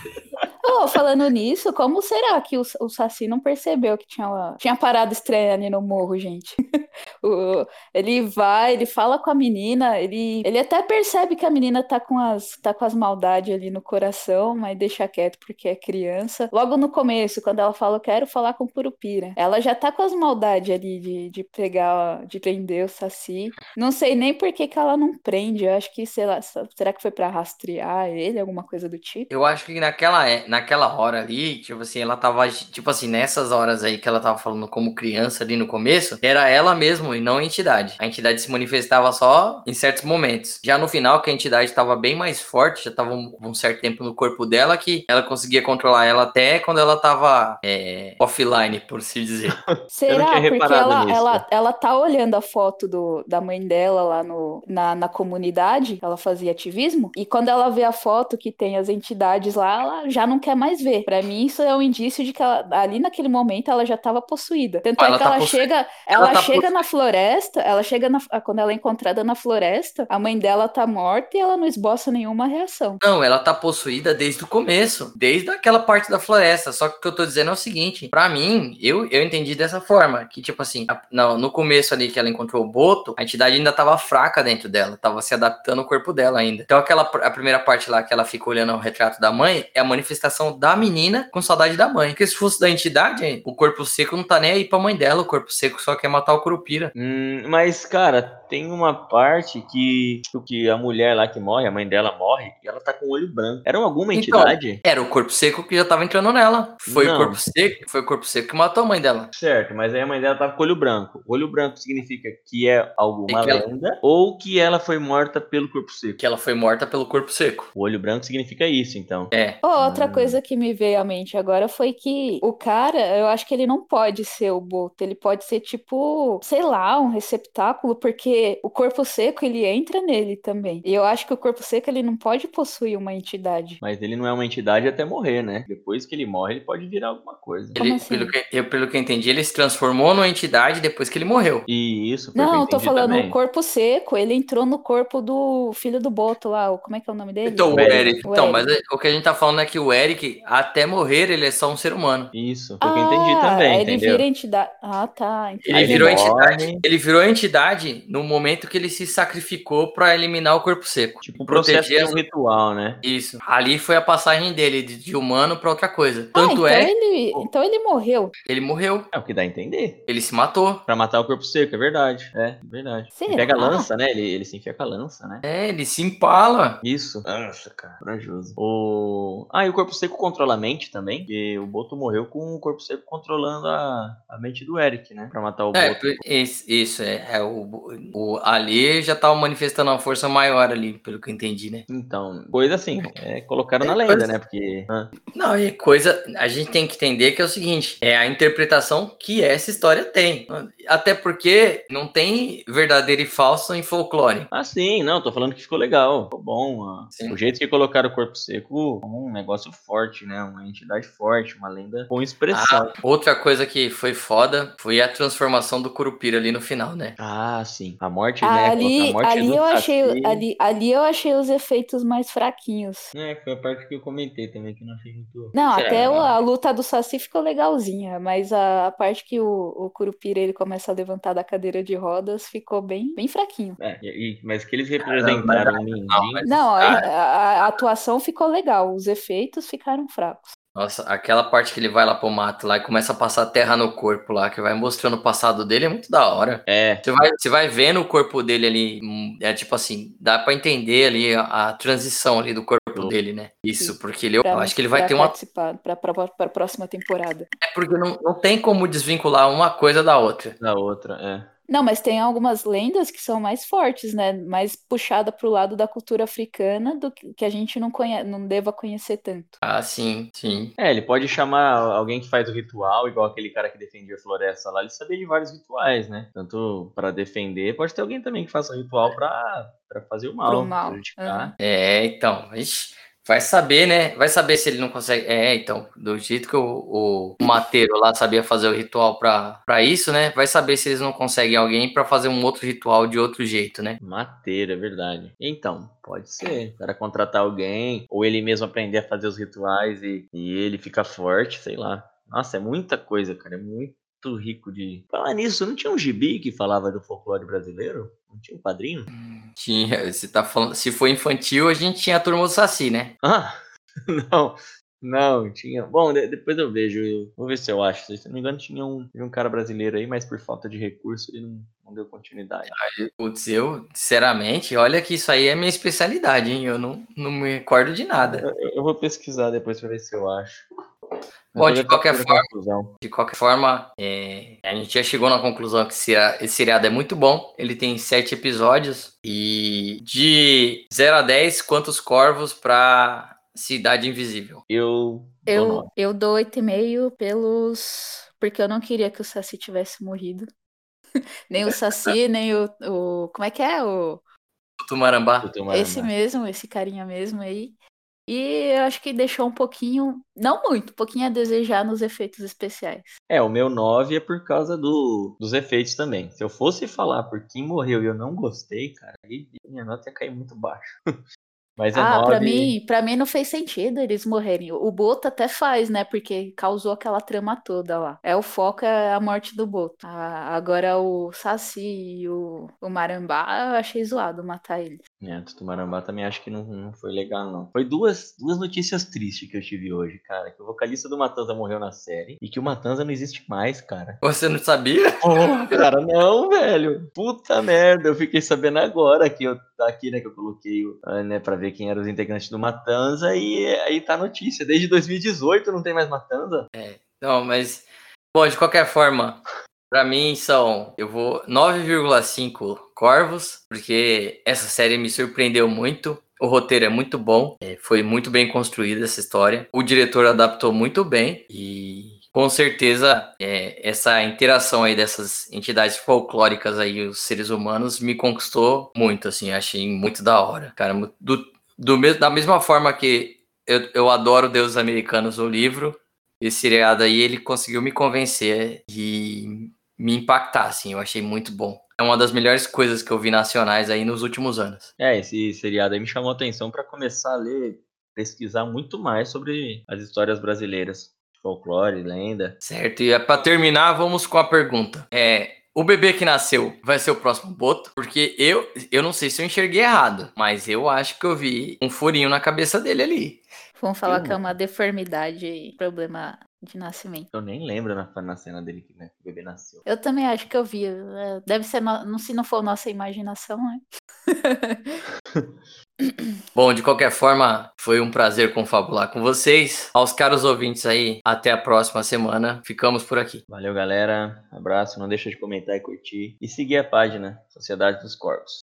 Oh, falando nisso, como será que o, o Saci não percebeu que tinha, uma- tinha parada estranha ali no morro, gente? O- ele vai, ele fala com a menina, ele, ele até percebe que a menina tá com as, tá com as maldades ali no coração, mas deixa quieto porque é criança. Logo no começo, quando ela fala, eu quero falar com o Curupira, ela já tá com as maldades ali de, de pegar, de prender o Saci. Não sei nem por que, que ela não prende, eu acho que, sei lá, será que foi pra rastrear ele, alguma coisa do tipo? Eu acho que naquela, é- naquela hora ali, tipo assim, ela tava, tipo assim, nessas horas aí que ela tava falando como criança ali no começo, era ela mesmo e não a entidade. A entidade se manifestava só em certos momentos. Já no final, que a entidade tava bem mais forte, já tava um, um certo tempo no corpo dela, que ela conseguia controlar ela até quando ela tava é, offline, por se dizer. Será? Porque ela, nisso. ela, ela tá olhando a foto do, da mãe dela lá no, na, na comunidade, ela fazia ativismo, e quando ela vê a foto que tem as entidades lá, ela já não quer mais ver. Pra mim, isso é um indício de que ela- ali naquele momento ela já tava possuída. Tanto Ela é que tá ela possu- chega, ela ela tá chega na floresta, ela chega na, quando ela é encontrada na floresta, a mãe dela tá morta e ela não esboça nenhuma reação. Não, ela tá possuída desde o começo, desde aquela parte da floresta. Só que o que eu tô dizendo é o seguinte: pra mim, eu, eu entendi dessa forma: que, tipo assim, a- no, no começo ali que ela encontrou o Boto, a entidade ainda tava fraca dentro dela, tava se adaptando ao corpo dela ainda. Então, aquela a primeira parte lá que ela fica olhando o retrato da mãe é a manifestação da menina com saudade da mãe. Porque se fosse da entidade, o corpo seco não tá nem aí pra mãe dela, o corpo seco só quer matar o Curupira. Hum, mas, cara, tem uma parte que, tipo, que a mulher lá que morre, a mãe dela morre, e ela tá com o olho branco. Era alguma Então, entidade? Era o corpo seco que já tava entrando nela. Foi Não. o corpo seco, foi o corpo seco que matou a mãe dela. Certo, mas aí a mãe dela tava com o olho branco. O olho branco significa que é alguma que ela- lenda ou que ela foi morta pelo corpo seco. Que ela foi morta pelo corpo seco. O olho branco significa isso, então. É. Oh, outra Ah. coisa que me veio à mente agora foi que o cara, eu acho que ele não pode ser o Boto, ele pode ser tipo, sei lá, um receptáculo, porque o corpo seco ele entra nele também. E eu acho que o corpo seco ele não pode possuir uma entidade. Mas ele não é uma entidade até morrer, né? Depois que ele morre, ele pode virar alguma coisa. Como Ele, assim? pelo, que, eu, pelo que eu entendi, ele se transformou numa entidade depois que ele morreu. E isso, Não, eu tô falando também. o corpo seco, ele entrou no corpo do filho do Boto lá, o- como é que é o nome dele? Então, o O Eric. O Então, Eric. mas é- o que a gente tá falando é que o Eric, até morrer, ele é só um ser humano. Isso, foi o que eu entendi também, Ah, ele entendeu? vira entidade. Ah, tá. entendi. Ele virou ele entidade. Ele virou entidade no momento que ele se sacrificou pra eliminar o corpo seco. Tipo um processo de Proteger um ritual, né? Isso. Ali foi a passagem dele, de, de humano pra outra coisa. Ah, Tanto então é, ele, então ele morreu. ele morreu. É o que dá a entender. Ele se matou. Pra matar o corpo seco, é verdade. É, verdade. Será? Ele pega a lança, né? Ele, ele se enfia com a lança, né? É, ele se empala. Isso. Nossa, cara, corajoso. O... Ah, e o corpo seco controla a mente também. Porque o Boto morreu com o corpo seco controlando a, a mente do Eric, né? Pra matar o É, Boto. isso, isso é. é o, o, ali já tava manifestando uma força maior ali, pelo que eu entendi, né? Então, coisa assim, é, colocaram na É, lenda, coisa- né? Porque. ah, Não, é coisa. A gente tem que entender que é o seguinte: é a interpretação que essa história tem. Até porque não tem verdadeiro e falso em folclore. Ah, sim, não, tô falando que ficou legal. Ficou bom. Sim. O jeito que colocaram o corpo seco, um negócio forte, né? Uma entidade forte, uma lenda com expressão. Ah, outra coisa que foi foda foi a transformação do Curupira ali no final, né? Ah, sim. A morte, né? Ali, a morte ali do eu achei, ali, ali eu achei os efeitos mais fraquinhos. É, foi a parte que eu comentei também, que não achei muito. Não, Sei até a luta do Saci ficou legalzinha, mas a, a parte que o, o Curupira ele começa a levantar da cadeira de rodas ficou bem, bem fraquinho. É, e- mas que eles representaram o Mindinho. mas- Não, a, Ah. a- a atuação ficou legal, os efeitos ficaram fracos. Nossa, aquela parte que ele vai lá pro mato lá e começa a passar terra no corpo lá, que vai mostrando o passado dele, é muito da hora. É, Você vai, você vai vendo o corpo dele ali, hum, é tipo assim, dá pra entender ali a, a transição ali do corpo dele, né? Isso, porque ele, eu Pra, acho que ele vai pra ter uma. participar pra, pra, pra próxima temporada. É porque não, não tem como desvincular uma coisa da outra. da outra, é. Não, mas tem algumas lendas que são mais fortes, né? Mais puxada pro lado da cultura africana do que, que a gente não conhece, não deva conhecer tanto. Ah, sim, sim. É, ele pode chamar alguém que faz o ritual, igual aquele cara que defendia a floresta lá, ele sabia de vários rituais, né? Tanto pra defender, pode ter alguém também que faça um ritual pra, pra fazer o mal, Pro mal, prejudicar. É, então, ixi, vai saber, né? Vai saber se ele não consegue. É, então, do jeito que o, o mateiro lá sabia fazer o ritual pra isso, né? Vai saber se eles não conseguem alguém pra fazer um outro ritual de outro jeito, né? Mateira, é verdade. Então, pode ser. O cara contratar alguém, ou ele mesmo aprender a fazer os rituais e, e ele fica forte, sei lá. Nossa, é muita coisa, cara. É muito rico de. Falar nisso, não tinha um gibi que falava do folclore brasileiro? Não tinha um quadrinho? Tinha, você tá falando, se for infantil, a gente tinha a turma do Saci, né? Ah, não. Não, tinha. Bom, de- depois eu vejo. eu- Vou ver se eu acho. Se não me engano, tinha um, tinha um cara brasileiro aí, mas por falta de recurso ele não, não deu continuidade. Putz, eu, sinceramente, olha que isso aí é minha especialidade, hein? Eu não, não me recordo de nada. Eu, eu vou pesquisar depois pra ver se eu acho. Bom, de já qualquer forma-. De qualquer forma, é, a gente já chegou na conclusão que esse seria- esse seriado é muito bom. Ele tem sete episódios. E de 0 a 10, quantos corvos pra Cidade Invisível? Eu. dou Eu, nove. eu dou 8,5 pelos. Porque eu não queria que o Saci tivesse morrido. nem o Saci, nem o, o. Como é que é? O, Tumarambá. Uma esse mesmo, esse carinha mesmo aí. E eu acho que deixou um pouquinho. Não muito, um pouquinho a desejar nos efeitos especiais. É, o meu 9 é por causa do, dos efeitos também. Se eu fosse falar por quem morreu e eu não gostei, cara, aí minha nota ia cair muito baixo. Mas é ah, 9. pra mim, pra mim não fez sentido eles morrerem. O Boto até faz, né? Porque causou aquela trama toda lá. É o foco é a morte do Boto. Ah, agora o Saci e o, o Marambá, eu achei zoado matar ele. É, do Tumarambá também acho que não, não foi legal, não. Foi duas, duas notícias tristes que eu tive hoje, cara. Que o vocalista do Matanza morreu na série e que o Matanza não existe mais, cara. Você não sabia? Porra, cara, não, velho. Puta merda, eu fiquei sabendo agora que eu aqui, né, que eu coloquei, ah, né, pra ver quem eram os integrantes do Matanza e aí tá a notícia. Desde 2018 não tem mais Matanza. Não, mas. Bom, de qualquer forma, pra mim são. Eu vou 9,5 corvos, porque essa série me surpreendeu muito. O roteiro é muito bom, é, foi muito bem construída essa história. O diretor adaptou muito bem e com certeza é, essa interação aí dessas entidades folclóricas aí, os seres humanos, me conquistou muito, assim, achei muito da hora. Cara, do, do, mes- da mesma forma que eu, eu adoro Deuses Americanos, o livro, esse seriado aí, ele conseguiu me convencer e me impactar, assim, eu achei muito bom. É uma das melhores coisas que eu vi nacionais aí nos últimos anos. É, esse seriado aí me chamou a atenção pra começar a ler, pesquisar muito mais sobre as histórias brasileiras. Folclore, lenda. Certo, e para terminar, vamos com a pergunta. É, O bebê que nasceu vai ser o próximo Boto, porque eu, eu não sei se eu enxerguei errado, mas eu acho que eu vi um furinho na cabeça dele ali. Vamos falar Eu- que é uma deformidade e problema de nascimento. Eu nem lembro na, na cena dele que né, o bebê nasceu. Eu também acho que eu vi. é, Deve ser, no- não- se não for nossa imaginação, né? Bom, de qualquer forma, foi um prazer confabular com vocês. Aos caros ouvintes aí, até a próxima semana. Ficamos por aqui. Valeu, galera. Abraço. Não deixa de comentar e curtir. E seguir a página Sociedade dos Corpos.